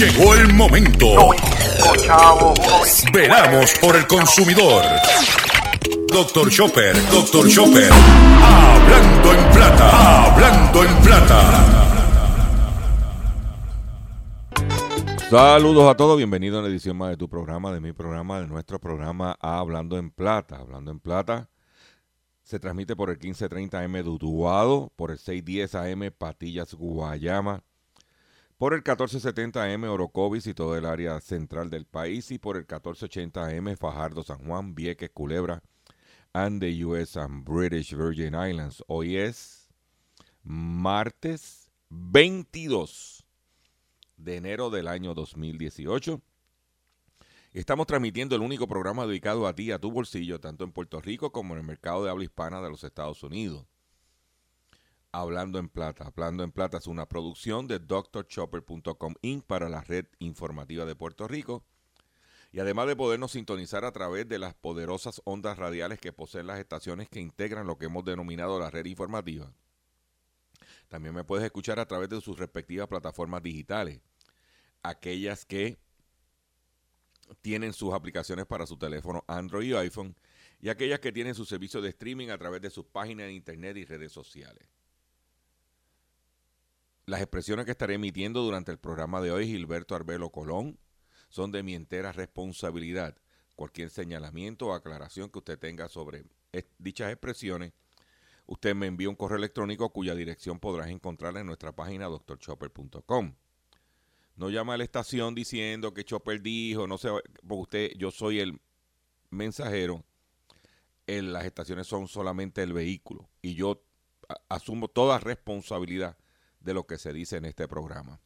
Llegó el momento. Veramos por el consumidor. Doctor Chopper, Doctor Chopper. Hablando en plata, hablando en plata. Saludos a todos, bienvenidos a una edición más de tu programa, de mi programa, de nuestro programa Hablando en Plata. Hablando en Plata se transmite por el 1530 AM Duduado, por el 610 AM Patillas Guayama, por el 1470 AM Orocovis y todo el área central del país y por el 1480 AM Fajardo, San Juan, Vieques, Culebra and the US and British Virgin Islands. Hoy es martes 22 de enero del año 2018. Estamos transmitiendo el único programa dedicado a ti, a tu bolsillo, tanto en Puerto Rico como en el mercado de habla hispana de los Estados Unidos. Hablando en Plata. Hablando en Plata es una producción de drchopper.com Inc. para la red informativa de Puerto Rico. Y además de podernos sintonizar a través de las poderosas ondas radiales que poseen las estaciones que integran lo que hemos denominado la red informativa, también me puedes escuchar a través de sus respectivas plataformas digitales. Aquellas que tienen sus aplicaciones para su teléfono Android y iPhone y aquellas que tienen su servicio de streaming a través de sus páginas de internet y redes sociales. Las expresiones que estaré emitiendo durante el programa de hoy, Gilberto Arbelo Colón, son de mi entera responsabilidad. Cualquier señalamiento o aclaración que usted tenga sobre dichas expresiones, usted me envía un correo electrónico cuya dirección podrás encontrar en nuestra página doctorchopper.com. No llama a la estación diciendo que Chopper dijo, no sé, porque usted, yo soy el mensajero, en las estaciones son solamente el vehículo y yo asumo toda responsabilidad de lo que se dice en este programa.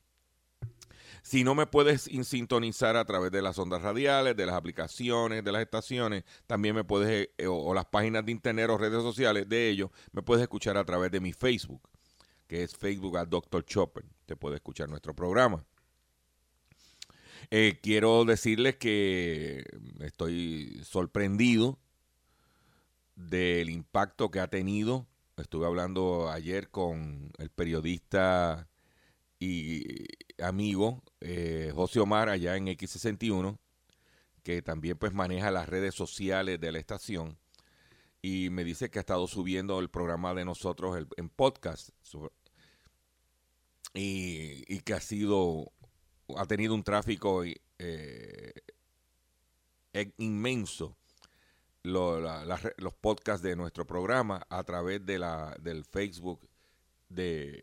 Si no me puedes sintonizar a través de las ondas radiales, de las aplicaciones, de las estaciones, también me puedes, eh, o, las páginas de internet o redes sociales de ellos, me puedes escuchar a través de mi Facebook, que es Facebook a Dr. Chopper. Te puede escuchar nuestro programa. Eh, quiero decirles que estoy sorprendido del impacto que ha tenido. Estuve hablando ayer con el periodista y amigo eh, José Omar allá en X61, que también pues maneja las redes sociales de la estación y me dice que ha estado subiendo el programa de nosotros en podcast y, que ha sido ha tenido un tráfico eh, inmenso los podcasts de nuestro programa a través de la del Facebook de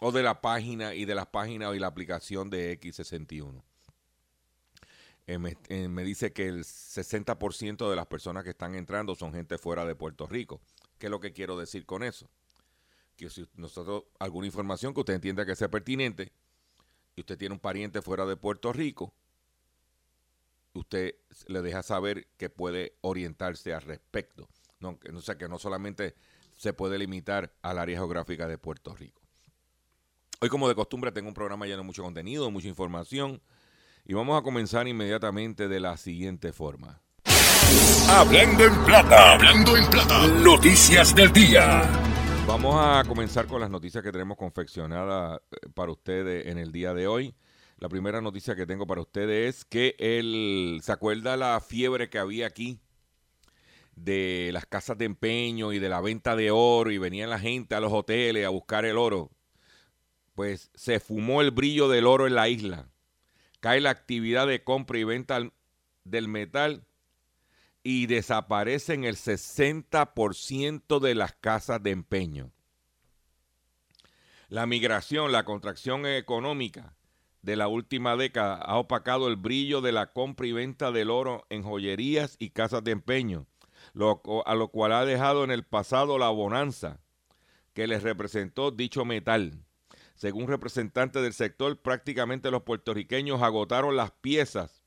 o de la página y de las páginas y la aplicación de X61. Eh, me, eh, me, dice que el 60% de las personas que están entrando son gente fuera de Puerto Rico. ¿Qué es lo que quiero decir con eso? Que si nosotros, alguna información que usted entienda que sea pertinente, y usted tiene un pariente fuera de Puerto Rico, usted le deja saber que puede orientarse al respecto. No, o sea, que no solamente se puede limitar al área geográfica de Puerto Rico. Hoy, como de costumbre, tengo un programa lleno de mucho contenido, mucha información. Y vamos a comenzar inmediatamente de la siguiente forma. Hablando en plata, hablando en plata, noticias del día. Vamos a comenzar con las noticias que tenemos confeccionadas eh, para ustedes en el día de hoy. La primera noticia que tengo para ustedes es que él, ¿se acuerda la fiebre que había aquí? de las casas de empeño y de la venta de oro y venía la gente a los hoteles a buscar el oro pues se fumó el brillo del oro en la isla. Cae la actividad de compra y venta del metal y desaparecen el 60% de las casas de empeño. La migración, la contracción económica de la última década ha opacado el brillo de la compra y venta del oro en joyerías y casas de empeño, a lo cual ha dejado en el pasado la bonanza que les representó dicho metal. Según representantes del sector, prácticamente los puertorriqueños agotaron las piezas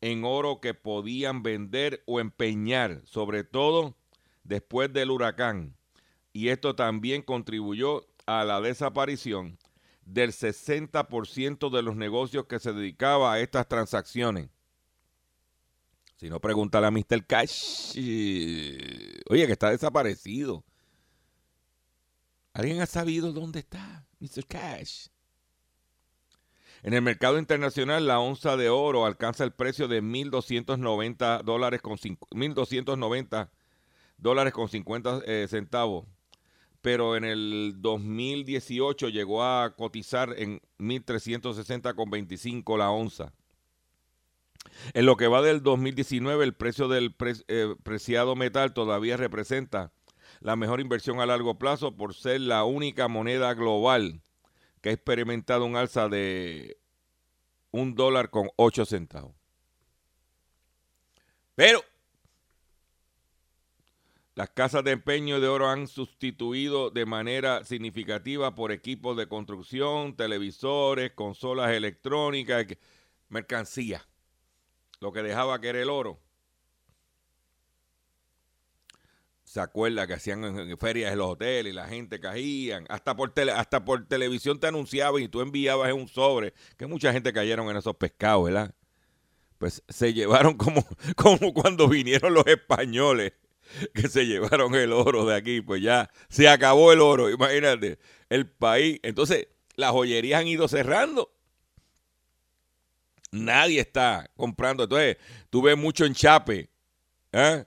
en oro que podían vender o empeñar, sobre todo después del huracán. Y esto también contribuyó a la desaparición del 60% de los negocios que se dedicaba a estas transacciones. Si no, pregúntale a Mr. Cash. Oye, que está desaparecido. ¿Alguien ha sabido dónde está Mr. Cash? En el mercado internacional, la onza de oro alcanza el precio de 1.290 dólares con 1.290 dólares con 50 eh, centavos, pero en el 2018 llegó a cotizar en 1.360 con 25 la onza. En lo que va del 2019, el precio del eh, preciado metal todavía representa la mejor inversión a largo plazo por ser la única moneda global que ha experimentado un alza de un dólar con ocho centavos. Pero las casas de empeño de oro han sustituido de manera significativa por equipos de construcción, televisores, consolas electrónicas, mercancía. Lo que dejaba que era el oro se acuerda que hacían ferias en los hoteles y la gente caían, hasta por hasta por televisión te anunciaban y tú enviabas en un sobre, que mucha gente cayeron en esos pescados, ¿verdad? Pues se llevaron como, como cuando vinieron los españoles, que se llevaron el oro de aquí, pues ya se acabó el oro, imagínate, el país. Entonces, las joyerías han ido cerrando. Nadie está comprando. Entonces, tú ves mucho enchape. ¿eh?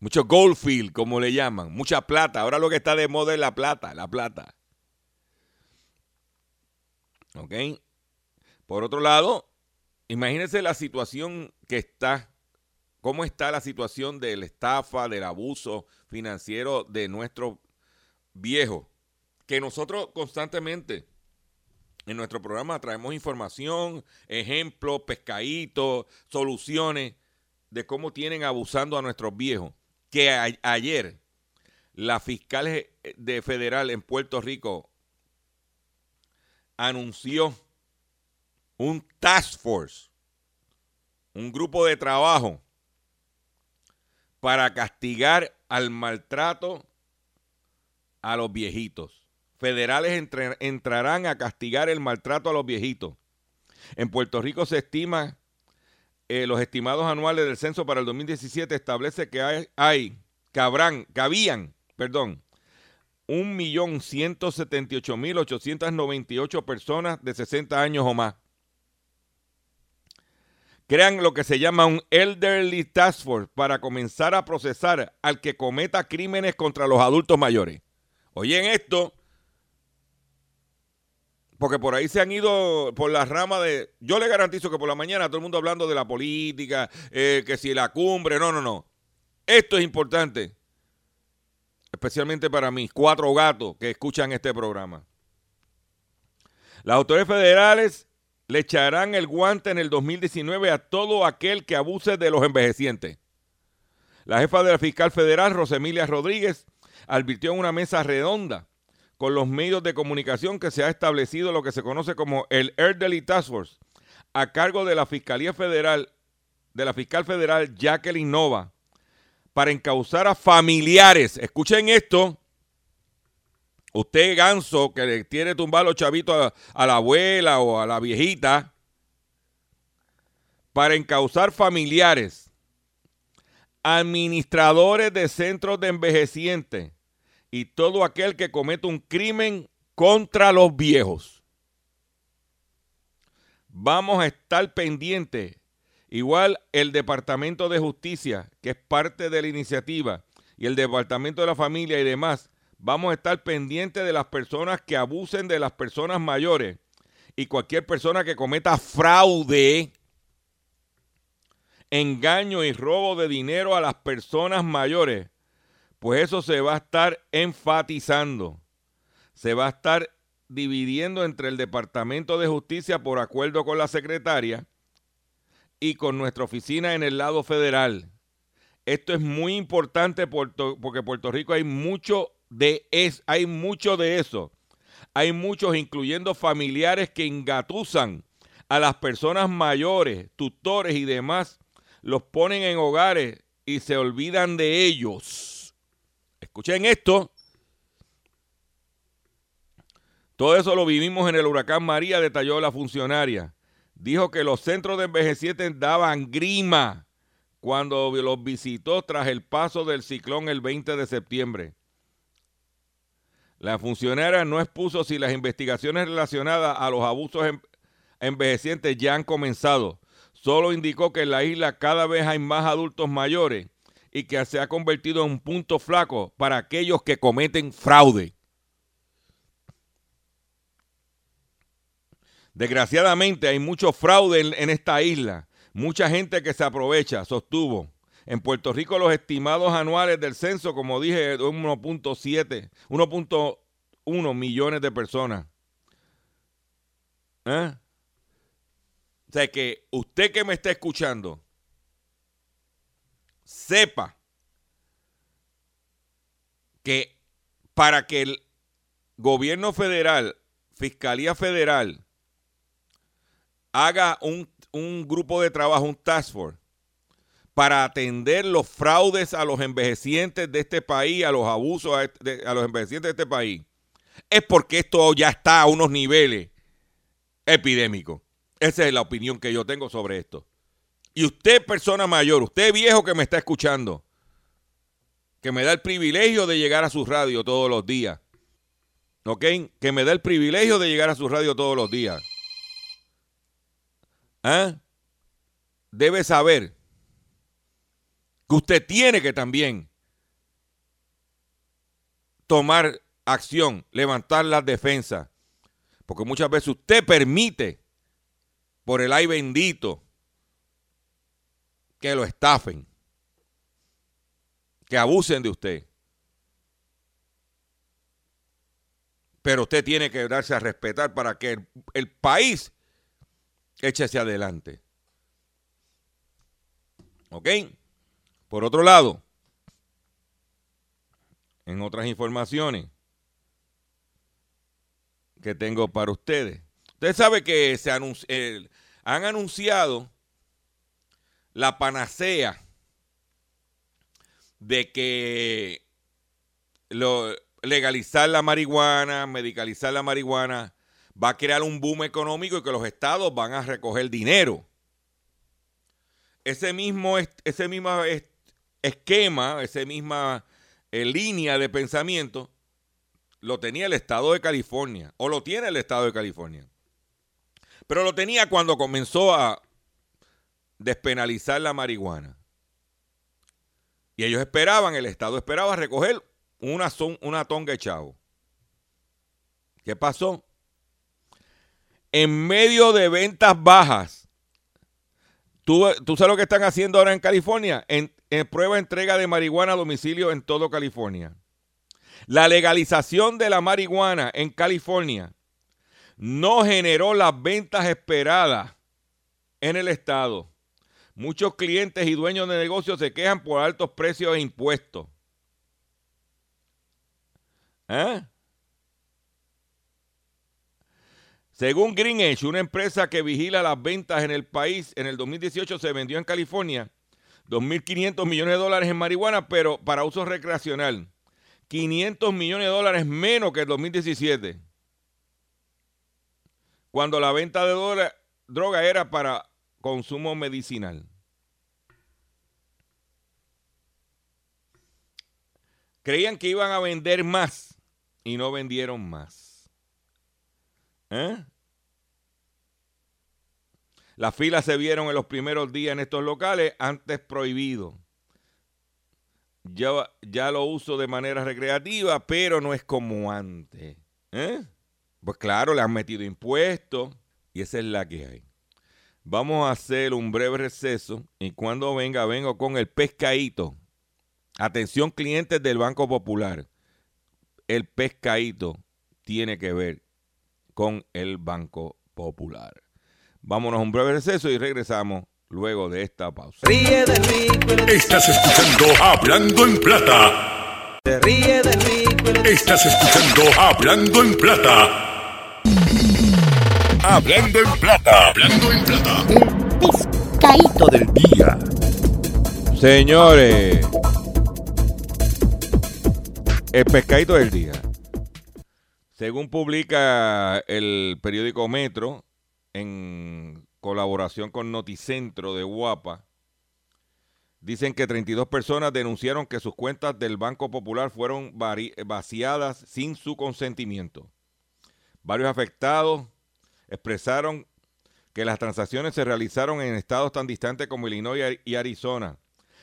Mucho goldfield, como le llaman. Mucha plata. Ahora lo que está de moda es la plata, la plata. ¿Ok? Por otro lado, imagínense la situación que está, cómo está la situación de la estafa, del abuso financiero de nuestros viejos. Que nosotros constantemente en nuestro programa traemos información, ejemplos, pescaditos, soluciones de cómo tienen abusando a nuestros viejos que ayer la fiscal de federal en Puerto Rico anunció un task force, un grupo de trabajo para castigar al maltrato a los viejitos. Federales entrarán a castigar el maltrato a los viejitos. En Puerto Rico se estima eh, los estimados anuales del censo para el 2017 establece que hay, hay cabrán, cabían, perdón, 1.178.898 personas de 60 años o más. Crean lo que se llama un Elderly Task Force para comenzar a procesar al que cometa crímenes contra los adultos mayores. Oyen esto, porque por ahí se han ido por la rama de. Yo le garantizo que por la mañana todo el mundo hablando de la política, eh, que si la cumbre. No, no, no. Esto es importante. Especialmente para mis cuatro gatos que escuchan este programa. Las autoridades federales le echarán el guante en el 2019 a todo aquel que abuse de los envejecientes. La jefa de la fiscal federal, Rosemilia Rodríguez, advirtió en una mesa redonda con los medios de comunicación que se ha establecido lo que se conoce como el Elderly Task Force, a cargo de la Fiscalía Federal, de la fiscal federal Jacqueline Nova, para encauzar a familiares. Escuchen esto. Usted, ganso, que le tiene tumbar los chavitos a, a la abuela o a la viejita, para encauzar familiares, administradores de centros de envejecientes, y todo aquel que cometa un crimen contra los viejos. Vamos a estar pendientes. Igual el Departamento de Justicia, que es parte de la iniciativa, y el Departamento de la Familia y demás, vamos a estar pendientes de las personas que abusen de las personas mayores y cualquier persona que cometa fraude, engaño y robo de dinero a las personas mayores pues eso se va a estar enfatizando. Se va a estar dividiendo entre el Departamento de Justicia por acuerdo con la secretaria y con nuestra oficina en el lado federal. Esto es muy importante porque Puerto Rico hay mucho de es, hay mucho de eso. Hay muchos, incluyendo familiares, que engatusan a las personas mayores, tutores y demás, los ponen en hogares y se olvidan de ellos. Escuchen esto. Todo eso lo vivimos en el huracán María, detalló la funcionaria. Dijo que los centros de envejecientes daban grima cuando los visitó tras el paso del ciclón el 20 de septiembre. La funcionaria no expuso si las investigaciones relacionadas a los abusos en- envejecientes ya han comenzado. Solo indicó que en la isla cada vez hay más adultos mayores y que se ha convertido en un punto flaco para aquellos que cometen fraude. Desgraciadamente hay mucho fraude en, en esta isla, mucha gente que se aprovecha, sostuvo. En Puerto Rico los estimados anuales del censo, como dije, 1.7, 1.1 millones de personas. ¿Eh? O sea que usted que me está escuchando, sepa que para que el gobierno federal, Fiscalía Federal, haga un, un grupo de trabajo, un task force, para atender los fraudes a los envejecientes de este país, a los abusos a, los envejecientes de este país, es porque esto ya está a unos niveles epidémicos. Esa es la opinión que yo tengo sobre esto. Y usted, persona mayor, usted viejo que me está escuchando, que me da el privilegio de llegar a su radio todos los días, ¿ok? Que me da el privilegio de llegar a su radio todos los días. ¿Ah? Debe saber que usted tiene que también tomar acción, levantar las defensas, porque muchas veces usted permite, por el ay bendito, que lo estafen, que abusen de usted. Pero usted tiene que darse a respetar para que el, el país eche hacia adelante. ¿Ok? Por otro lado, en otras informaciones que tengo para ustedes. Usted sabe que se eh, han anunciado la panacea de que legalizar la marihuana, medicalizar la marihuana, va a crear un boom económico y que los estados van a recoger dinero. Ese mismo, ese mismo esquema, esa misma eh, línea de pensamiento, lo tenía el estado de California, o lo tiene el estado de California. Pero lo tenía cuando comenzó a despenalizar la marihuana. Y ellos esperaban, el Estado esperaba recoger una, una tonga de chavo. ¿Qué pasó? En medio de ventas bajas, ¿tú, tú sabes lo que están haciendo ahora en California? En prueba entrega de marihuana a domicilio en todo California. La legalización de la marihuana en California no generó las ventas esperadas en el estado. Muchos clientes y dueños de negocios se quejan por altos precios e impuestos. ¿Eh? Según Green Edge, una empresa que vigila las ventas en el país, en el 2018 se vendió en California 2.500 millones de dólares en marihuana, pero para uso recreacional. 500 millones de dólares menos que el 2017 cuando la venta de droga, era para consumo medicinal. Creían que iban a vender más y no vendieron más. ¿Eh? Las filas se vieron en los primeros días en estos locales, antes prohibido. Ya, ya lo uso de manera recreativa, pero no es como antes. ¿Eh? Pues claro, le han metido impuestos y esa es la que hay. Vamos a hacer un breve receso y cuando venga, vengo con el pescadito. Atención clientes del Banco Popular. El pescadito tiene que ver con el Banco Popular. Vámonos a un breve receso y regresamos luego de esta pausa. Ríe de rico, Estás escuchando Hablando en Plata. se ríe de rico, Estás escuchando Hablando en Plata. Hablando en Plata. Hablando en Plata. pescadito del día. Señores, el pescadito del día. Según publica el periódico Metro, en colaboración con Noticentro de Guapa, Dicen que 32 personas denunciaron que sus cuentas del Banco Popular fueron vaciadas sin su consentimiento. Varios afectados expresaron que las transacciones se realizaron en estados tan distantes como Illinois y Arizona.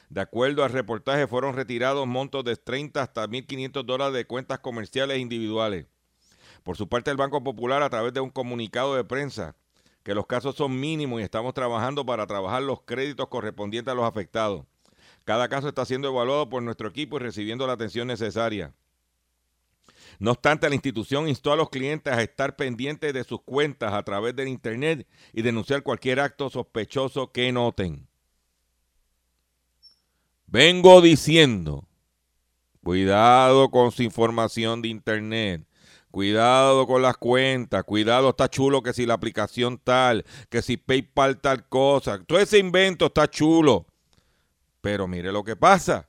De acuerdo al reportaje, fueron retirados montos de 30 hasta 1.500 dólares de cuentas comerciales individuales. Por su parte, el Banco Popular, a través de un comunicado de prensa, que los casos son mínimos y estamos trabajando para trabajar los créditos correspondientes a los afectados. Cada caso está siendo evaluado por nuestro equipo y recibiendo la atención necesaria. No obstante, la institución instó a los clientes a estar pendientes de sus cuentas a través del Internet y denunciar cualquier acto sospechoso que noten. Vengo diciendo, cuidado con su información de Internet. Cuidado con las cuentas, cuidado, está chulo que si la aplicación tal, que si PayPal tal cosa, todo ese invento está chulo. Pero mire lo que pasa.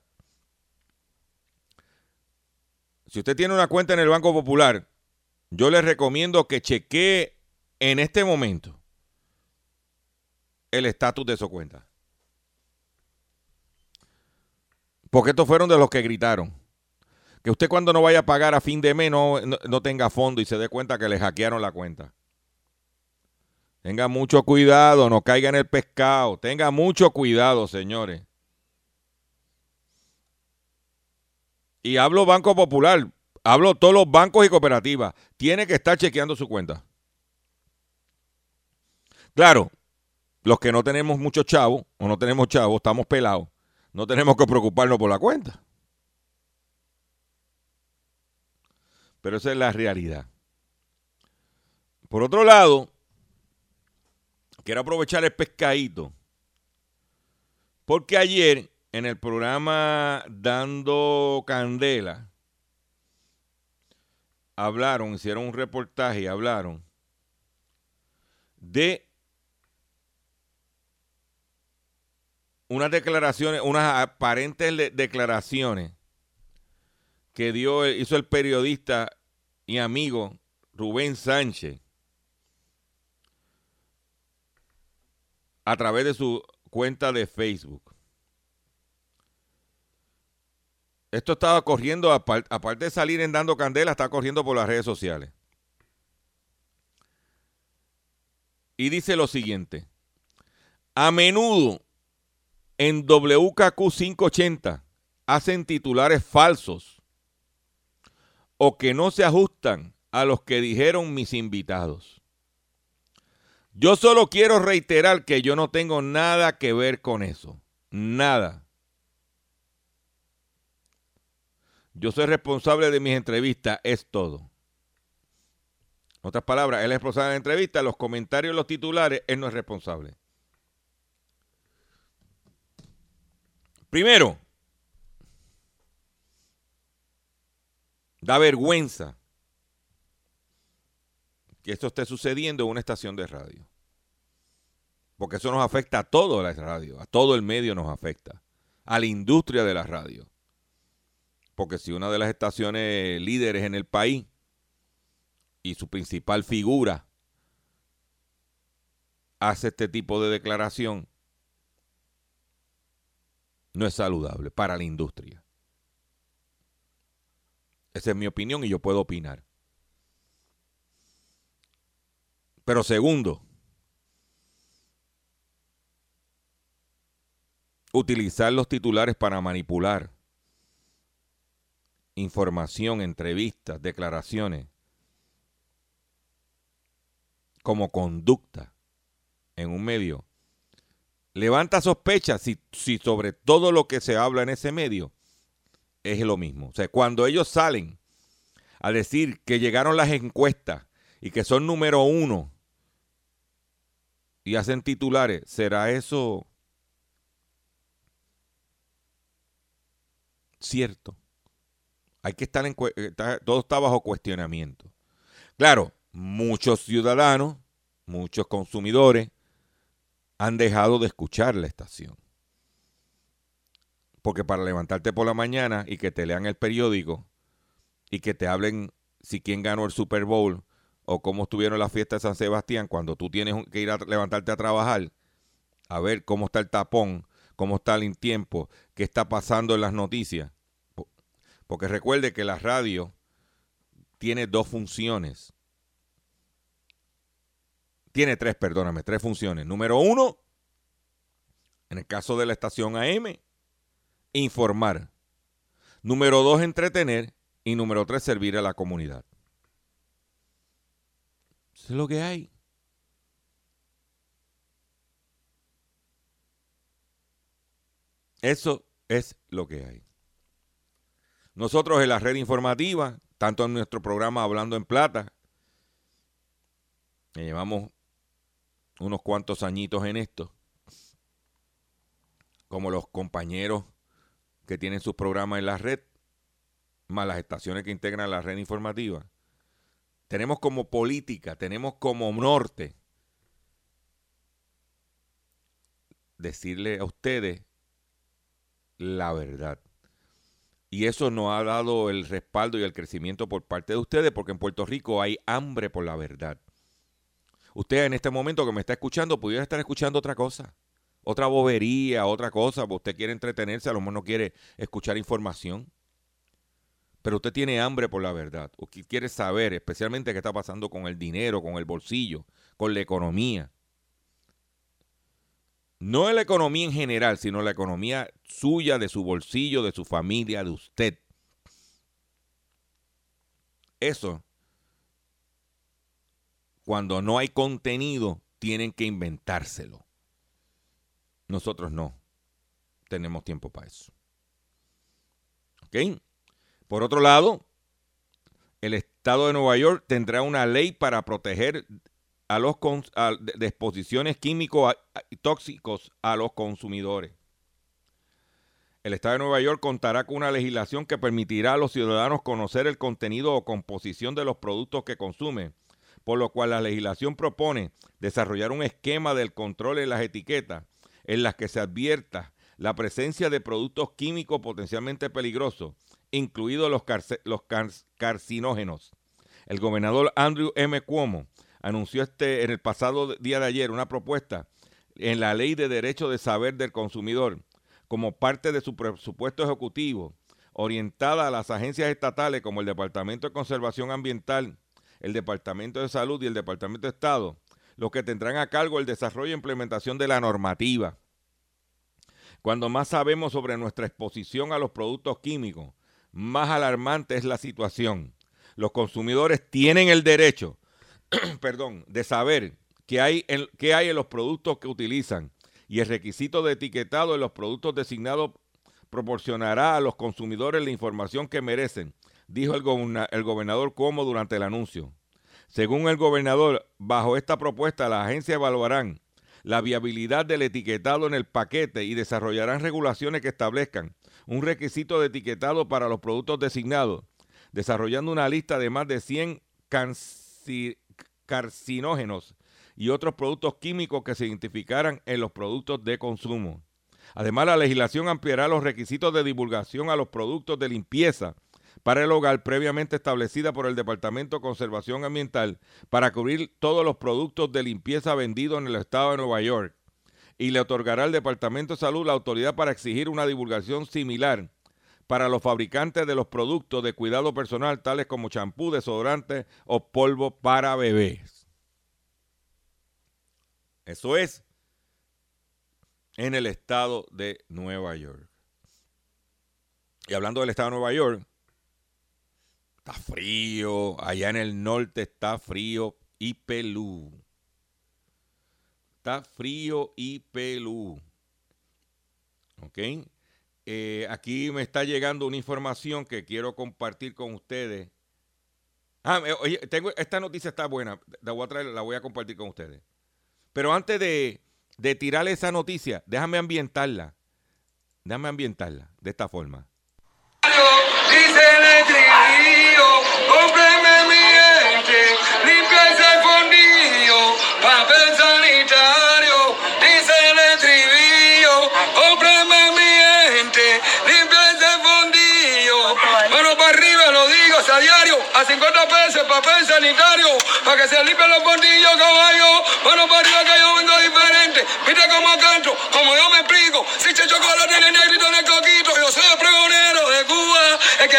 Si usted tiene una cuenta en el Banco Popular, yo le recomiendo que chequee en este momento el estatus de su cuenta. Porque estos fueron de los que gritaron. Que usted cuando no vaya a pagar a fin de mes no, no, tenga fondo y se dé cuenta que le hackearon la cuenta. Tenga mucho cuidado, no caiga en el pescado. Tenga mucho cuidado, señores. Y hablo Banco Popular, hablo todos los bancos y cooperativas. Tiene que estar chequeando su cuenta. Claro, los que no tenemos muchos chavos o no tenemos chavos, estamos pelados. No tenemos que preocuparnos por la cuenta. Pero esa es la realidad. Por otro lado, quiero aprovechar el pescadito. Porque ayer en el programa Dando Candela hablaron, hicieron un reportaje y hablaron de unas declaraciones, unas aparentes declaraciones que dio, hizo el periodista y amigo Rubén Sánchez a través de su cuenta de Facebook. Esto estaba corriendo, apar- aparte de salir en Dando Candela, está corriendo por las redes sociales. Y dice lo siguiente. A menudo en WKQ 580 hacen titulares falsos o que no se ajustan a los que dijeron mis invitados. Yo solo quiero reiterar que yo no tengo nada que ver con eso. Nada. Yo soy responsable de mis entrevistas, es todo. Otras palabras, él es responsable de la entrevista, los comentarios, los titulares, él no es responsable. Primero, da vergüenza que esto esté sucediendo en una estación de radio. Porque eso nos afecta a todo la radio, a todo el medio nos afecta, a la industria de la radio. Porque si una de las estaciones líderes en el país y su principal figura hace este tipo de declaración, no es saludable para la industria. Esa es mi opinión y yo puedo opinar. Pero segundo, utilizar los titulares para manipular información, entrevistas, declaraciones como conducta en un medio levanta sospechas si, si sobre todo lo que se habla en ese medio es lo mismo. O sea, cuando ellos salen a decir que llegaron las encuestas y que son número uno y hacen titulares, ¿será eso cierto? Hay que estar en... eh, todo está bajo cuestionamiento. Claro, muchos ciudadanos, muchos consumidores han dejado de escuchar la estación. Porque para levantarte por la mañana y que te lean el periódico y que te hablen si quién ganó el Super Bowl o cómo estuvieron las fiestas de San Sebastián, cuando tú tienes que ir a levantarte a trabajar, a ver cómo está el tapón, cómo está el tiempo, qué está pasando en las noticias. Po- Porque recuerde que la radio tiene dos funciones. Tiene tres, perdóname, tres funciones. Número uno, en el caso de la estación AM, informar. Número dos, entretener. Y número tres, servir a la comunidad. Eso es lo que hay. Eso es lo que hay. Nosotros en la red informativa, tanto en nuestro programa Hablando en Plata, que llevamos unos cuantos añitos en esto, como los compañeros que tienen sus programas en la red, más las estaciones que integran la red informativa, tenemos como política, tenemos como norte decirle a ustedes la verdad. Y eso nos ha dado el respaldo y el crecimiento por parte de ustedes, porque en Puerto Rico hay hambre por la verdad. Usted en este momento que me está escuchando, pudiera estar escuchando otra cosa, otra bobería, otra cosa, porque usted quiere entretenerse, a lo mejor no quiere escuchar información. Pero usted tiene hambre por la verdad. Usted quiere saber especialmente qué está pasando con el dinero, con el bolsillo, con la economía. No la economía en general, sino la economía suya, de su bolsillo, de su familia, de usted. Eso, cuando no hay contenido, tienen que inventárselo. Nosotros no tenemos tiempo para eso. Por otro lado, el Estado de Nueva York tendrá una ley para proteger a los de, exposiciones químicos a- a- tóxicos a los consumidores. El Estado de Nueva York contará con una legislación que permitirá a los ciudadanos conocer el contenido o composición de los productos que consumen, por lo cual la legislación propone desarrollar un esquema del control en las etiquetas en las que se advierta la presencia de productos químicos potencialmente peligrosos, incluidos los, carcinógenos. El gobernador Andrew M. Cuomo anunció este en el pasado día de ayer una propuesta en la Ley de Derecho de Saber del Consumidor como parte de su presupuesto ejecutivo, orientada a las agencias estatales como el Departamento de Conservación Ambiental, el Departamento de Salud y el Departamento de Estado, los que tendrán a cargo el desarrollo e implementación de la normativa. Cuando más sabemos sobre nuestra exposición a los productos químicos, más alarmante es la situación. Los consumidores tienen el derecho, perdón, de saber qué hay, en, qué hay en los productos que utilizan y el requisito de etiquetado en los productos designados proporcionará a los consumidores la información que merecen, dijo el, goberna- el gobernador Cuomo durante el anuncio. Según el gobernador, bajo esta propuesta las agencias evaluarán la viabilidad del etiquetado en el paquete y desarrollarán regulaciones que establezcan un requisito de etiquetado para los productos designados, desarrollando una lista de más de 100 canci- carcinógenos y otros productos químicos que se identificaran en los productos de consumo. Además, la legislación ampliará los requisitos de divulgación a los productos de limpieza para el hogar previamente establecida por el Departamento de Conservación Ambiental para cubrir todos los productos de limpieza vendidos en el estado de Nueva York y le otorgará al Departamento de Salud la autoridad para exigir una divulgación similar para los fabricantes de los productos de cuidado personal tales como champú, desodorante o polvo para bebés. Eso es en el estado de Nueva York. Y hablando del estado de Nueva York, está frío, allá en el norte está frío y pelú. Está frío y pelú. ¿Ok? Eh, aquí me está llegando una información que quiero compartir con ustedes. Ah, oye, esta noticia está buena. La voy a traer, la voy a compartir con ustedes. Pero antes de, de tirar esa noticia, déjame ambientarla. Déjame ambientarla de esta forma. Dice a diario, a 50 pesos papel sanitario, para que se limpien los fondillos, caballo. Mano para arriba que yo vengo diferente,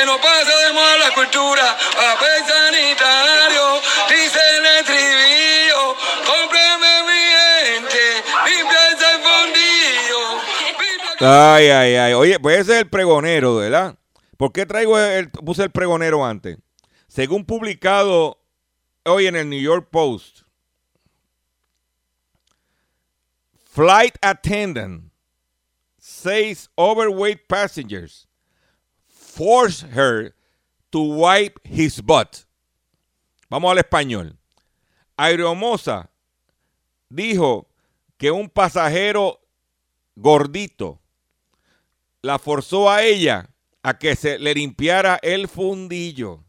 No pasemos a la cultura, papel sanitario, dice el estribillo. Cómpreme mi gente, limpia ese fondillo. Ay, ay, ay. Oye, pues ese es el pregonero, ¿verdad? ¿Por qué traigo el, puse el pregonero antes? Según publicado hoy en el New York Post, flight attendant says overweight passengers force her to wipe his butt. Vamos al español. Aeromoza dijo que un pasajero gordito la forzó a ella a que se le limpiara el fundillo.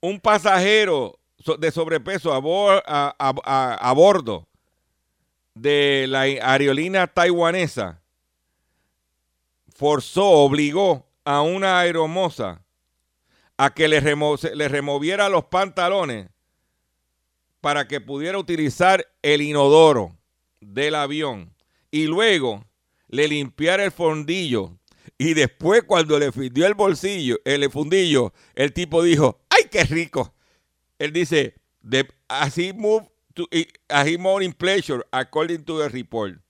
Un pasajero de sobrepeso a- a bordo de la aerolínea taiwanesa forzó, obligó a una aeromoza a que le, remo- le removiera los pantalones para que pudiera utilizar el inodoro del avión y luego le limpiara el fondillo y después cuando le fundió el bolsillo, el fundillo, el tipo dijo, ¡ay, qué rico! Él dice, as he moved as he moved in pleasure, according to the report.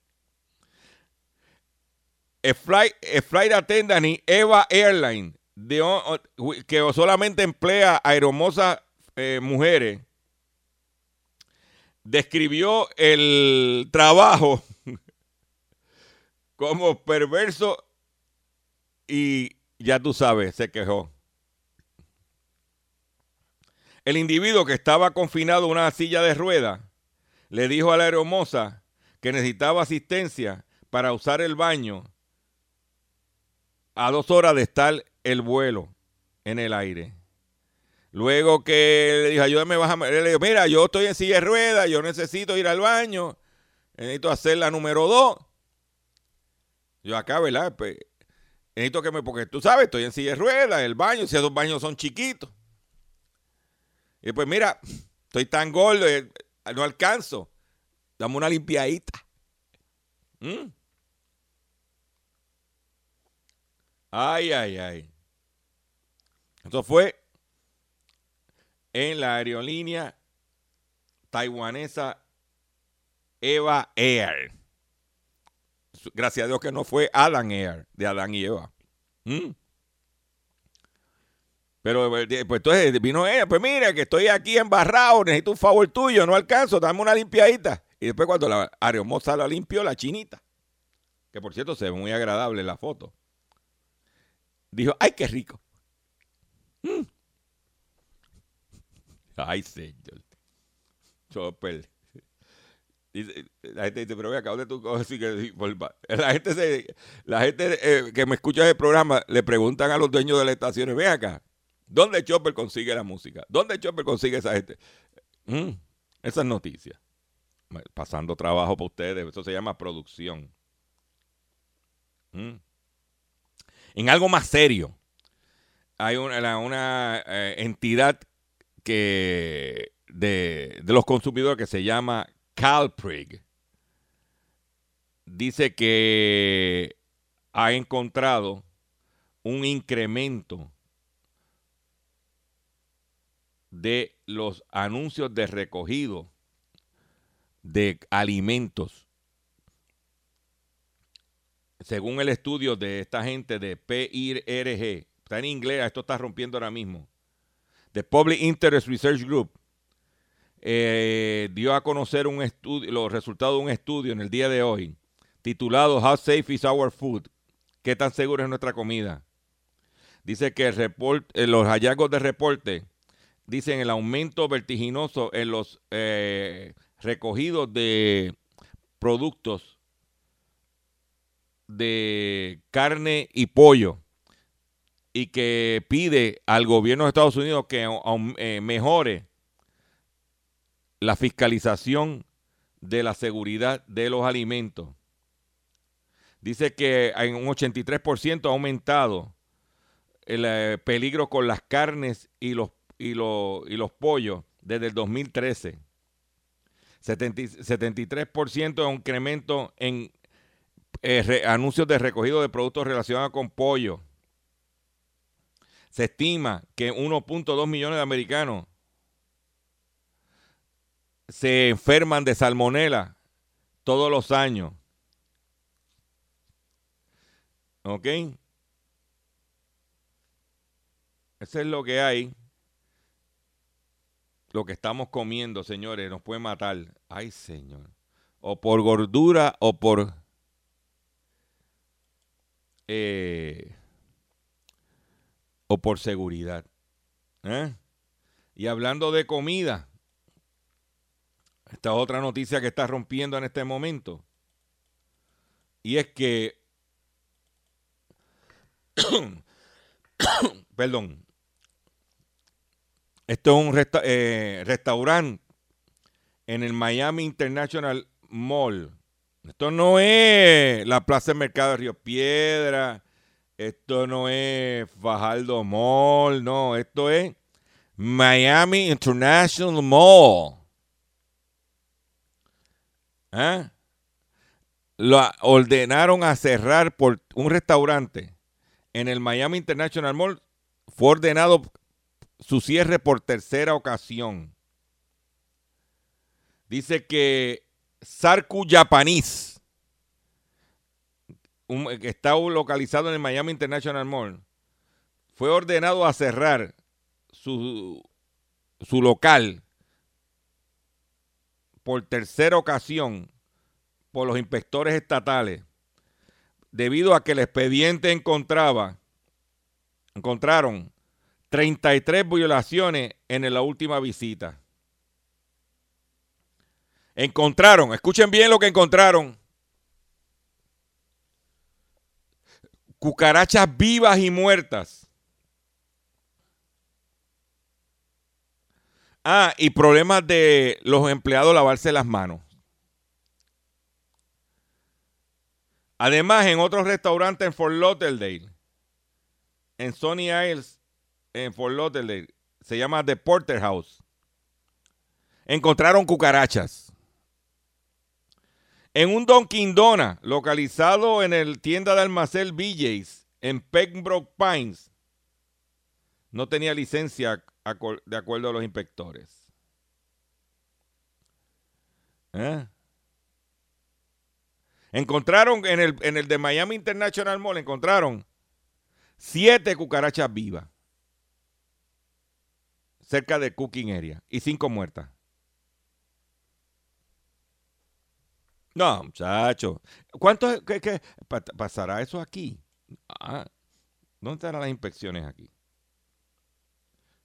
A flight, a attendant in Eva Airline, que solamente emplea a hermosas eh, mujeres, describió el trabajo como perverso y ya tú sabes, se quejó. El individuo que estaba confinado en una silla de ruedas le dijo a la hermosa que necesitaba asistencia para usar el baño a dos horas de estar el vuelo en el aire. Luego que le dijo, ayúdame, bájame. Le dijo, mira, yo estoy en silla de ruedas, yo necesito ir al baño, necesito hacer la número dos. Yo acá, ¿verdad? Pues, necesito que me, porque tú sabes, estoy en silla de ruedas, el baño, si esos baños son chiquitos. Y pues mira, estoy tan gordo, eh, no alcanzo. Dame una limpiadita. ¿Mm? Ay, ay, ay. Eso fue en la aerolínea taiwanesa Eva Air. Gracias a Dios que no fue Alan Air, de Adán y Eva. ¿Mm? Pero eh, pues entonces vino ella, pues mira que estoy aquí embarrado, necesito un favor tuyo, no alcanzo, dame una limpiadita. Y después cuando la aeromoza la limpió, la chinita, que por cierto se ve muy agradable la foto, dijo, ay, qué rico. Mm. Ay, señor. Chopper. La gente dice, pero ve acá, ¿dónde tú coges? Sí, que- La gente, se, la gente eh, que me escucha el programa le preguntan a los dueños de las estaciones, ven acá, ¿dónde Chopper consigue la música? ¿Dónde Chopper consigue esa gente? Mm, esas noticias. Pasando trabajo para ustedes, eso se llama producción. Mm. En algo más serio, hay una, eh, entidad que de, de los consumidores que se llama Calprig. Dice que ha encontrado un incremento de los anuncios de recogido de alimentos. Según el estudio de esta gente de PIRG, está en inglés, esto está rompiendo ahora mismo. The Public Interest Research Group eh, dio a conocer los resultados de un estudio en el día de hoy, titulado How Safe is Our Food? ¿Qué tan segura es nuestra comida? Dice que eh, los hallazgos de reporte dicen el aumento vertiginoso en los eh, recogidos de productos de carne y pollo y que pide al gobierno de Estados Unidos que eh, mejore la fiscalización de la seguridad de los alimentos. Dice que en un 83% ha aumentado el eh, peligro con las carnes y los, y, los, y los pollos desde el 2013. 70 73% de incremento en eh, anuncios de recogido de productos relacionados con pollo. Se estima que 1.2 millones de americanos se enferman de salmonela todos los años. ¿Ok? Eso es lo que hay. Lo que estamos comiendo, señores, nos puede matar. Ay, señor. O por gordura o por... eh, o por seguridad. ¿eh? Y hablando de comida, esta otra noticia que está rompiendo en este momento. Y es que, perdón, esto es un resta- eh, restaurante en el Miami International Mall. Esto no es la Plaza del Mercado de Río Piedra. Esto no es Fajardo Mall. No, esto es Miami International Mall. ¿Ah? Lo ordenaron a cerrar por un restaurante en el Miami International Mall. Fue ordenado su cierre por tercera ocasión. Dice que Sarku Japanese, que está localizado en el Miami International Mall, fue ordenado a cerrar su, su local por tercera ocasión por los inspectores estatales debido a que el expediente encontraba encontraron 33 violaciones en la última visita. Encontraron, escuchen bien lo que encontraron. Cucarachas vivas y muertas. Ah, y problemas de los empleados lavarse las manos. Además, en otros restaurantes en Fort Lauderdale, en Sony Isles, en Fort Lauderdale, se llama The Porterhouse. Encontraron cucarachas. En un Dunkin' Dona, localizado en el tienda de almacén BJ's, en Pembroke Pines, no tenía licencia de acuerdo a los inspectores. ¿Eh? Encontraron en el, en el de Miami International Mall, encontraron siete cucarachas vivas cerca de Cooking Area y cinco muertas. No, muchacho. ¿Cuánto qué- qué- pa- pasará eso aquí? Ah, ¿Dónde estarán las inspecciones aquí?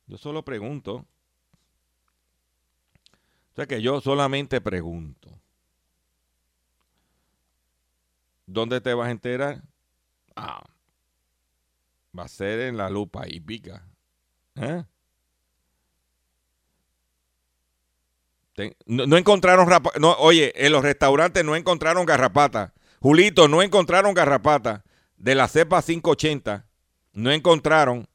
Yo solo pregunto. O sea que yo solamente pregunto. ¿Dónde te vas a enterar? Ah, va a ser en la lupa y pica. ¿Eh? No, no encontraron no, oye, en los restaurantes no encontraron garrapata. Julito, no encontraron garrapata de la cepa 580. No encontraron.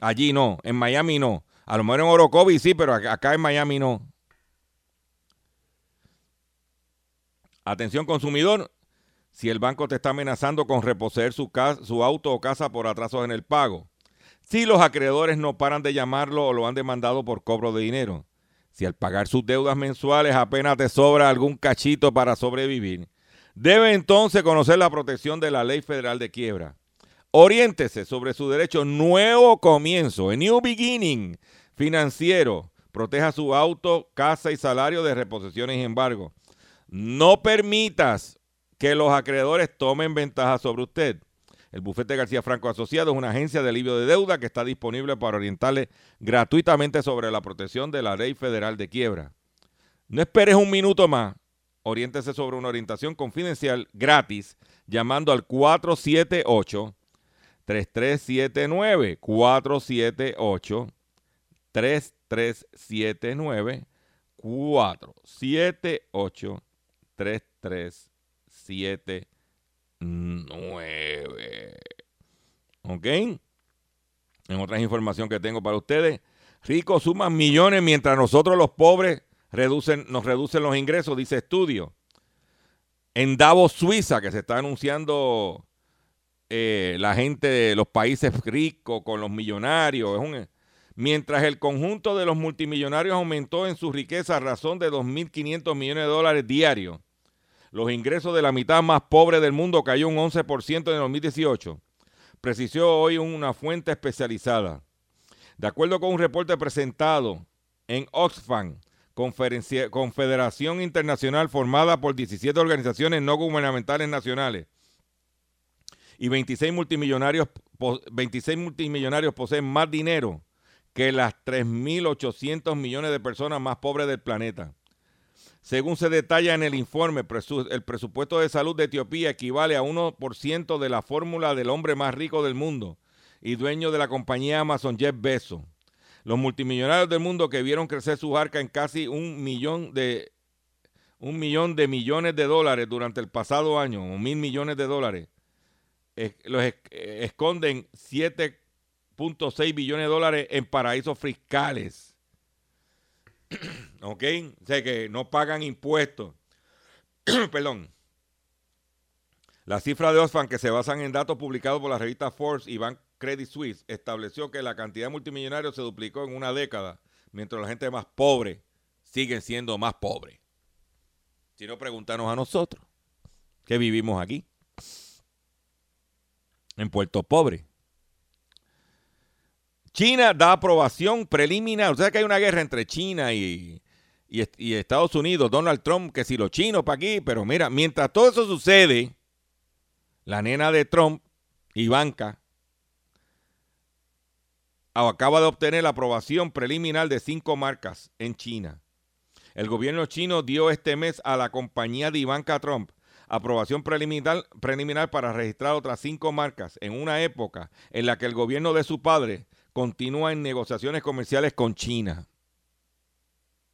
Allí no, en Miami no. A lo mejor en Orocovi sí, pero acá, en Miami no. Atención consumidor, si el banco te está amenazando con reposeer su, ca- su auto o casa por atrasos en el pago. Si los acreedores no paran de llamarlo o lo han demandado por cobro de dinero. Si al pagar sus deudas mensuales apenas te sobra algún cachito para sobrevivir, debe entonces conocer la protección de la Ley Federal de Quiebra. Oriéntese sobre su derecho nuevo comienzo, a new beginning financiero. Proteja su auto, casa y salario de reposiciones y embargo. No permitas que los acreedores tomen ventaja sobre usted. El bufete García Franco Asociado es una agencia de alivio de deuda que está disponible para orientarle gratuitamente sobre la protección de la ley federal de quiebra. No esperes un minuto más. Oriéntese sobre una orientación confidencial gratis llamando al 478 3379 478 3379 478 3379 ¿Ok? En otras información que tengo para ustedes, ricos suman millones mientras nosotros los pobres reducen, nos reducen los ingresos, dice estudio. En Davos, Suiza, que se está anunciando eh, la gente de los países ricos con los millonarios. Mientras el conjunto de los multimillonarios aumentó en su riqueza a razón de 2.500 millones de dólares diarios. Los ingresos de la mitad más pobre del mundo cayó un 11% en el 2018, precisó hoy una fuente especializada. De acuerdo con un reporte presentado en Oxfam, Confederación Internacional formada por 17 organizaciones no gubernamentales nacionales y 26 multimillonarios, po- 26 multimillonarios poseen más dinero que las 3.800 millones de personas más pobres del planeta. Según se detalla en el informe, el presupuesto de salud de Etiopía equivale a 1% de la fórmula del hombre más rico del mundo y dueño de la compañía Amazon Jeff Bezos. Los multimillonarios del mundo que vieron crecer sus arcas en casi un millón de un millón de millones de dólares durante el pasado año, o mil millones de dólares, es- los eh, esconden 7.6 billones de dólares en paraísos fiscales. ¿Ok? O sea que no pagan impuestos. Perdón. La cifra de Oxfam, que se basan en datos publicados por la revista Forbes y Bank Credit Suisse, estableció que la cantidad de multimillonarios se duplicó en una década, mientras la gente más pobre sigue siendo más pobre. Si no, pregúntanos a nosotros, que vivimos aquí, en Puerto Pobre. China da aprobación preliminar. O sea que hay una guerra entre China y, y, est- y Estados Unidos. Donald Trump, que si los chinos para aquí. Pero mira, mientras todo eso sucede, la nena de Trump, Ivanka, acaba de obtener la aprobación preliminar de cinco marcas en China. El gobierno chino dio este mes a la compañía de Ivanka Trump aprobación preliminar, preliminar para registrar otras cinco marcas en una época en la que el gobierno de su padre continúa en negociaciones comerciales con China.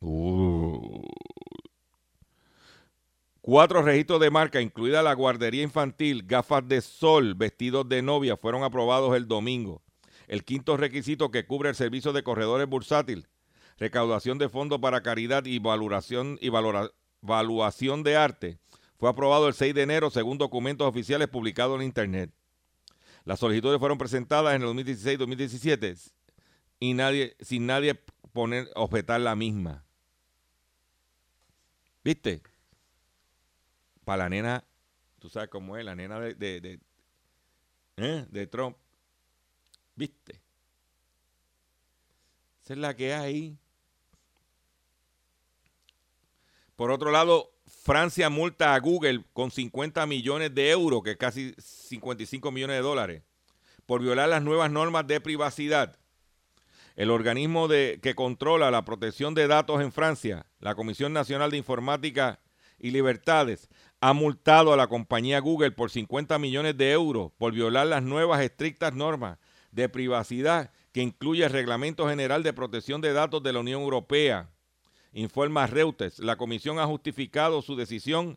Uh. Cuatro registros de marca, incluida la guardería infantil, gafas de sol, vestidos de novia, fueron aprobados el domingo. El quinto requisito que cubre el servicio de corredores bursátil, recaudación de fondos para caridad y valoración, valuación de arte, fue aprobado el 6 de enero según documentos oficiales publicados en Internet. Las solicitudes fueron presentadas en el 2016-2017 y nadie, sin nadie poner, objetar la misma. ¿Viste? Para la nena, tú sabes cómo es, la nena de, de, de, ¿eh? de Trump. ¿Viste? Esa es la que hay. Por otro lado, Francia multa a Google con 50 millones de euros, que es casi 55 millones de dólares, por violar las nuevas normas de privacidad. El organismo de, que controla la protección de datos en Francia, la Comisión Nacional de Informática y Libertades, ha multado a la compañía Google por 50 millones de euros por violar las nuevas estrictas normas de privacidad que incluye el Reglamento General de Protección de Datos de la Unión Europea. Informa Reuters, la comisión ha justificado su decisión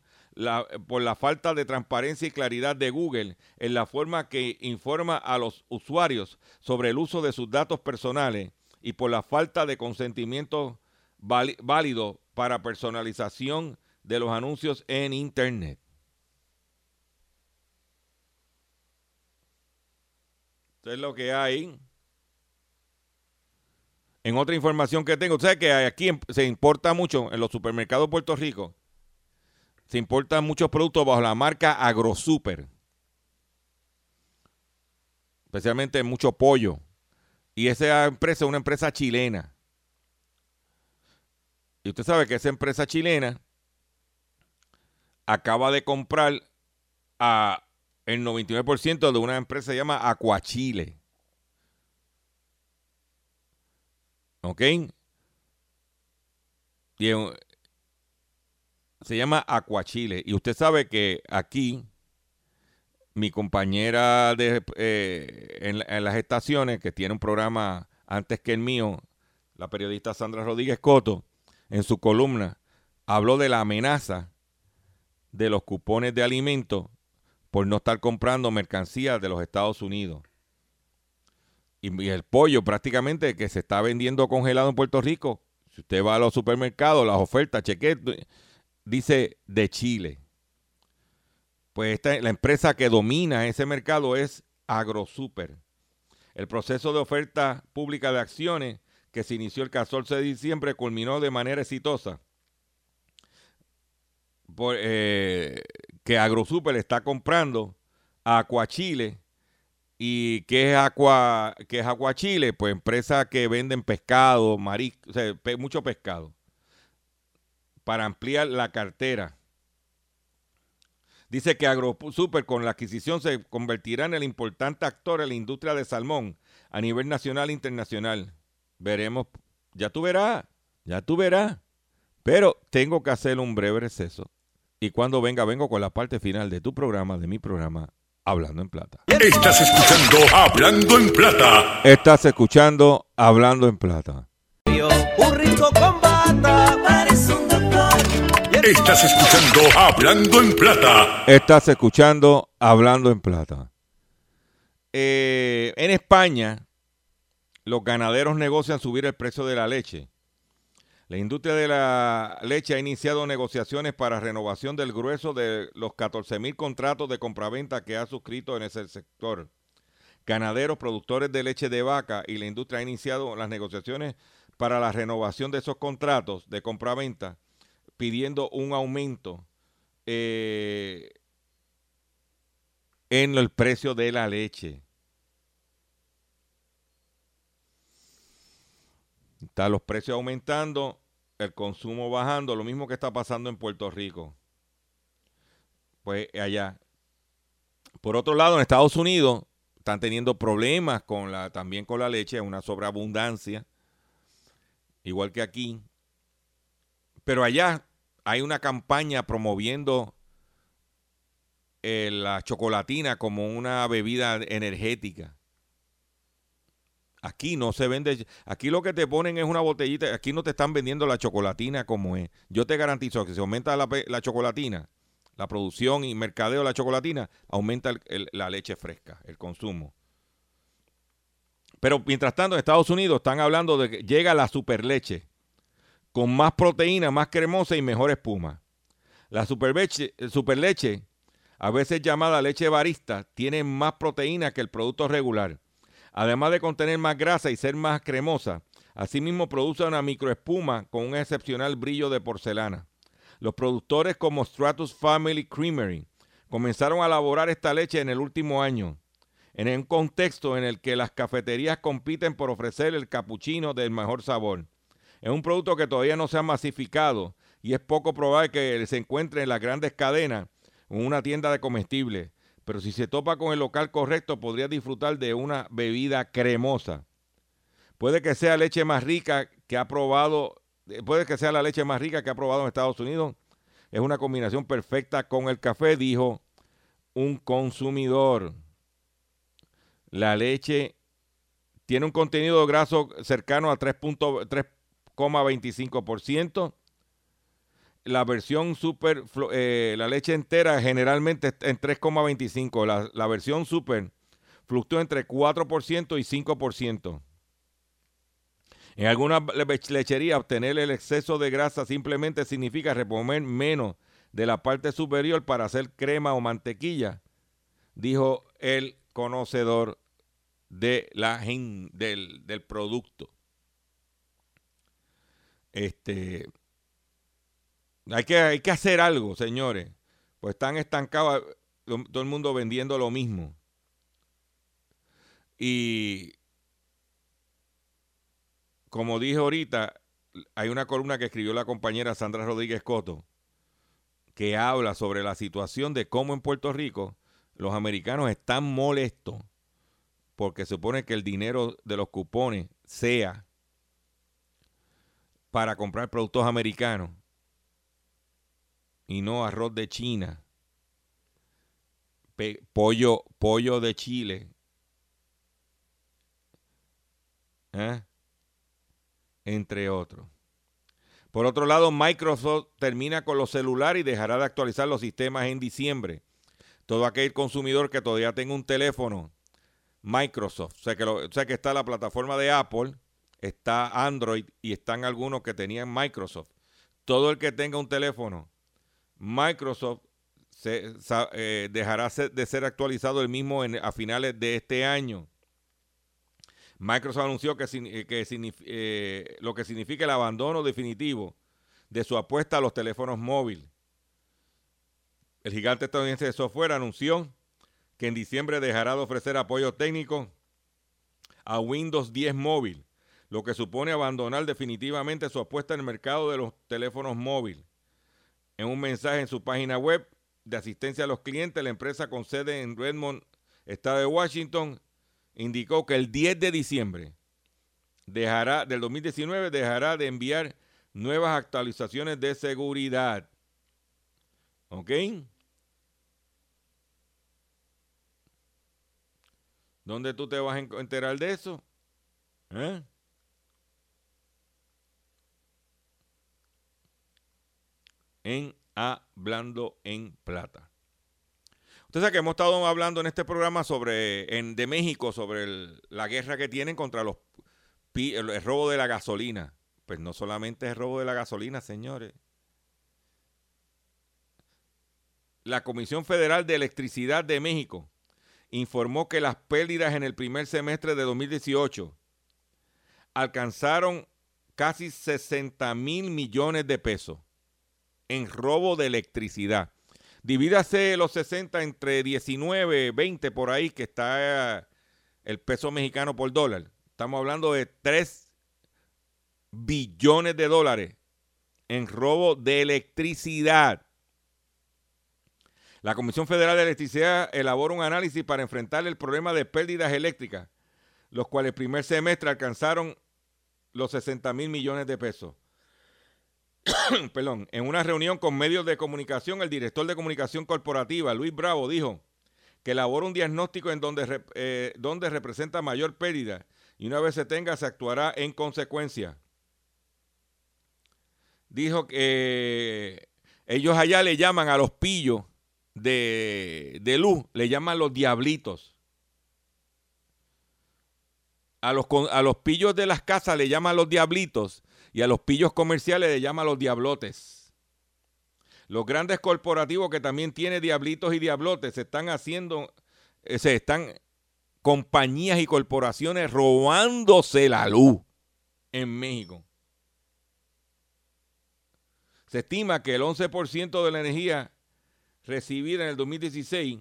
por la falta de transparencia y claridad de Google en la forma que informa a los usuarios sobre el uso de sus datos personales y por la falta de consentimiento válido para personalización de los anuncios en Internet. Esto es lo que hay. En otra información que tengo, ¿sabes que aquí em- se importa mucho en los supermercados de Puerto Rico? Se importan muchos productos bajo la marca AgroSuper. Especialmente mucho pollo. Y esa empresa es una empresa chilena. Y usted sabe que esa empresa chilena acaba de comprar a el 99% de una empresa que se llama Aquachile. ¿Ok? Se llama Aquachile. Y usted sabe que aquí, mi compañera de, eh, en, en las estaciones, que tiene un programa antes que el mío, la periodista Sandra Rodríguez Coto, en su columna, habló de la amenaza de los cupones de alimentos por no estar comprando mercancías de los Estados Unidos. Y, el pollo prácticamente que se está vendiendo congelado en Puerto Rico, si usted va a los supermercados, las ofertas, cheque, dice de Chile. Pues esta, la empresa que domina ese mercado es AgroSuper. El proceso de oferta pública de acciones que se inició el 14 de diciembre culminó de manera exitosa. Por, eh, que AgroSuper está comprando a Aquachile y que es Aqua, que es Aquachile, pues empresa que venden pescado, marisco, mucho pescado, para ampliar la cartera. Dice que AgroSuper con la adquisición se convertirá en el importante actor en la industria de salmón a nivel nacional e internacional. Veremos, ya tú verás, ya tú verás. Pero tengo que hacer un breve receso. Y cuando venga, vengo con la parte final de tu programa, de mi programa, Hablando en Plata. Estás escuchando Hablando en Plata. Estás escuchando Hablando en Plata. Un rico con bata parece un doctor. Estás escuchando Hablando en Plata. Estás escuchando Hablando en Plata. Eh, en España, los ganaderos negocian subir el precio de la leche. La industria de la leche ha iniciado negociaciones para renovación del grueso de los 14 mil contratos de compraventa que ha suscrito en ese sector. Ganaderos, productores de leche de vaca y la industria ha iniciado las negociaciones para la renovación de esos contratos de compraventa, pidiendo un aumento eh, en el precio de la leche. Están los precios aumentando, el consumo bajando, lo mismo que está pasando en Puerto Rico. Pues allá. Por otro lado, en Estados Unidos están teniendo problemas con la, también con la leche, una sobreabundancia, igual que aquí. Pero allá hay una campaña promoviendo eh, la chocolatina como una bebida energética. Aquí no se vende, aquí lo que te ponen es una botellita, aquí no te están vendiendo la chocolatina como es. Yo te garantizo que si aumenta la, la chocolatina, la producción y mercadeo de la chocolatina, aumenta la leche fresca, el consumo. Pero mientras tanto, en Estados Unidos están hablando de que llega la superleche con más proteína, más cremosa y mejor espuma. La superleche, superleche, a veces llamada leche barista, tiene más proteína que el producto regular. Además de contener más grasa y ser más cremosa, asimismo produce una microespuma con un excepcional brillo de porcelana. Los productores como Stratus Family Creamery comenzaron a elaborar esta leche en el último año, en un contexto en el que las cafeterías compiten por ofrecer el capuchino del mejor sabor. Es un producto que todavía no se ha masificado y es poco probable que se encuentre en las grandes cadenas o en una tienda de comestibles. Pero si se topa con el local correcto, podría disfrutar de una bebida cremosa. Puede que sea leche más rica que ha probado, eh, puede que sea la leche más rica que ha probado en Estados Unidos. Es una combinación perfecta con el café, dijo un consumidor. La leche tiene un contenido graso cercano a 3.- 3,25%. La versión super, eh, la leche entera generalmente en 3,25. La, la versión super fluctúa entre 4% y 5%. En algunas le- lecherías obtener el exceso de grasa simplemente significa remover menos de la parte superior para hacer crema o mantequilla, dijo el conocedor de la del, del producto. Este, hay que, hay que hacer algo, señores. Pues están estancados, lo- todo el mundo vendiendo lo mismo. Y como dije ahorita, hay una columna que escribió la compañera Sandra Rodríguez Coto que habla sobre la situación de cómo en Puerto Rico los americanos están molestos porque se supone que el dinero de los cupones sea para comprar productos americanos y no arroz de China, pollo, pollo de Chile, ¿eh? entre otros. Por otro lado, Microsoft termina con los celulares y dejará de actualizar los sistemas en diciembre. Todo aquel consumidor que todavía tenga un teléfono Microsoft, que, o sea que está la plataforma de Apple, está Android y están algunos que tenían Microsoft. Todo el que tenga un teléfono Microsoft eh, dejará de ser actualizado el mismo a finales de este año. Microsoft anunció que, eh, eh, lo que significa el abandono definitivo de su apuesta a los teléfonos móviles. El gigante estadounidense de software anunció que en diciembre dejará de ofrecer apoyo técnico a Windows 10 móvil, lo que supone abandonar definitivamente su apuesta en el mercado de los teléfonos móviles. En un mensaje en su página web de asistencia a los clientes, la empresa con sede en Redmond, estado de Washington, indicó que el 10 de diciembre dejará, del 2019 dejará de enviar nuevas actualizaciones de seguridad. ¿Ok? ¿Dónde tú te vas a en- enterar de eso? ¿Eh? En Hablando en Plata. Usted sabe que hemos estado hablando en este programa sobre de México sobre la guerra que tienen contra los el robo de la gasolina. Pues no solamente es el robo de la gasolina, señores. La Comisión Federal de Electricidad de México informó que las pérdidas en el primer semestre de 2018 alcanzaron casi 60 mil millones de pesos en robo de electricidad. Divídase los 60 entre 19, 20 por ahí, que está eh, el peso mexicano por dólar. Estamos hablando de 3 billones de dólares en robo de electricidad. La Comisión Federal de Electricidad elabora un análisis para enfrentar el problema de pérdidas eléctricas, los cuales el primer semestre alcanzaron los 60 mil millones de pesos. Perdón, en una reunión con medios de comunicación, el director de comunicación corporativa, Luis Bravo, dijo que elabora un diagnóstico en donde, eh, donde representa mayor pérdida y una vez se tenga se actuará en consecuencia. Dijo que eh, ellos allá le llaman a los pillos de, de luz, le llaman los diablitos. A los, a los pillos de las casas le llaman los diablitos y a los pillos comerciales le llaman los diablotes. Los grandes corporativos que también tienen diablitos y diablotes se están haciendo, eh, se están compañías y corporaciones robándose la luz en México. Se estima que el 11% de la energía recibida en el 2016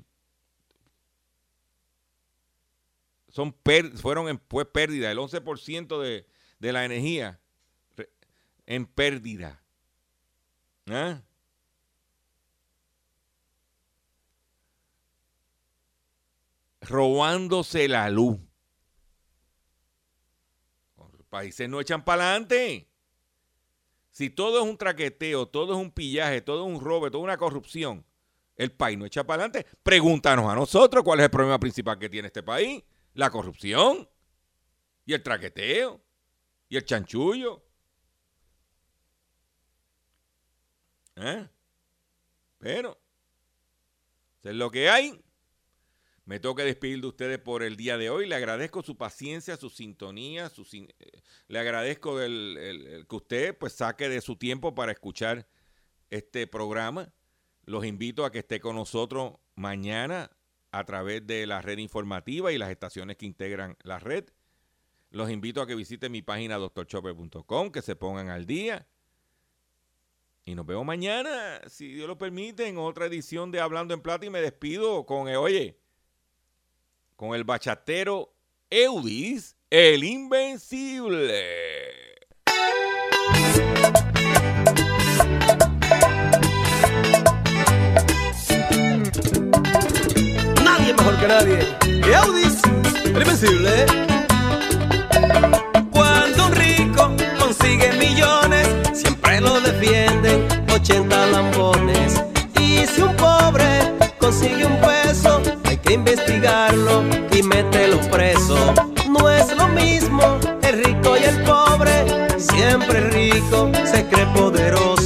son fueron en pues, pérdida, el 11% de, de la energía en pérdida. ¿Ah? Robándose la luz. Los países no echan para adelante. Si todo es un traqueteo, todo es un pillaje, todo es un robo, todo es una corrupción, el país no echa para adelante. Pregúntanos a nosotros cuál es el problema principal que tiene este país. La corrupción y el traqueteo y el chanchullo. ¿Eh? Pero, eso es lo que hay. Me que despedir de ustedes por el día de hoy. Le agradezco su paciencia, su sintonía, su eh, le agradezco el- el que usted pues saque de su tiempo para escuchar este programa. Los invito a que esté con nosotros mañana a través de la red informativa y las estaciones que integran la red. Los invito a que visiten mi página doctorchopper.com, que se pongan al día. Y nos vemos mañana, si Dios lo permite, en otra edición de Hablando en Plata. Y me despido con, eh, oye, con el bachatero Eudis, el Invencible. Nadie mejor que nadie. Y Audis, el invencible. Cuando un rico consigue millones, siempre lo defienden 80 lambones. Y si un pobre consigue un peso, hay que investigarlo y mételo preso. No es lo mismo el rico y el pobre, siempre rico se cree poderoso.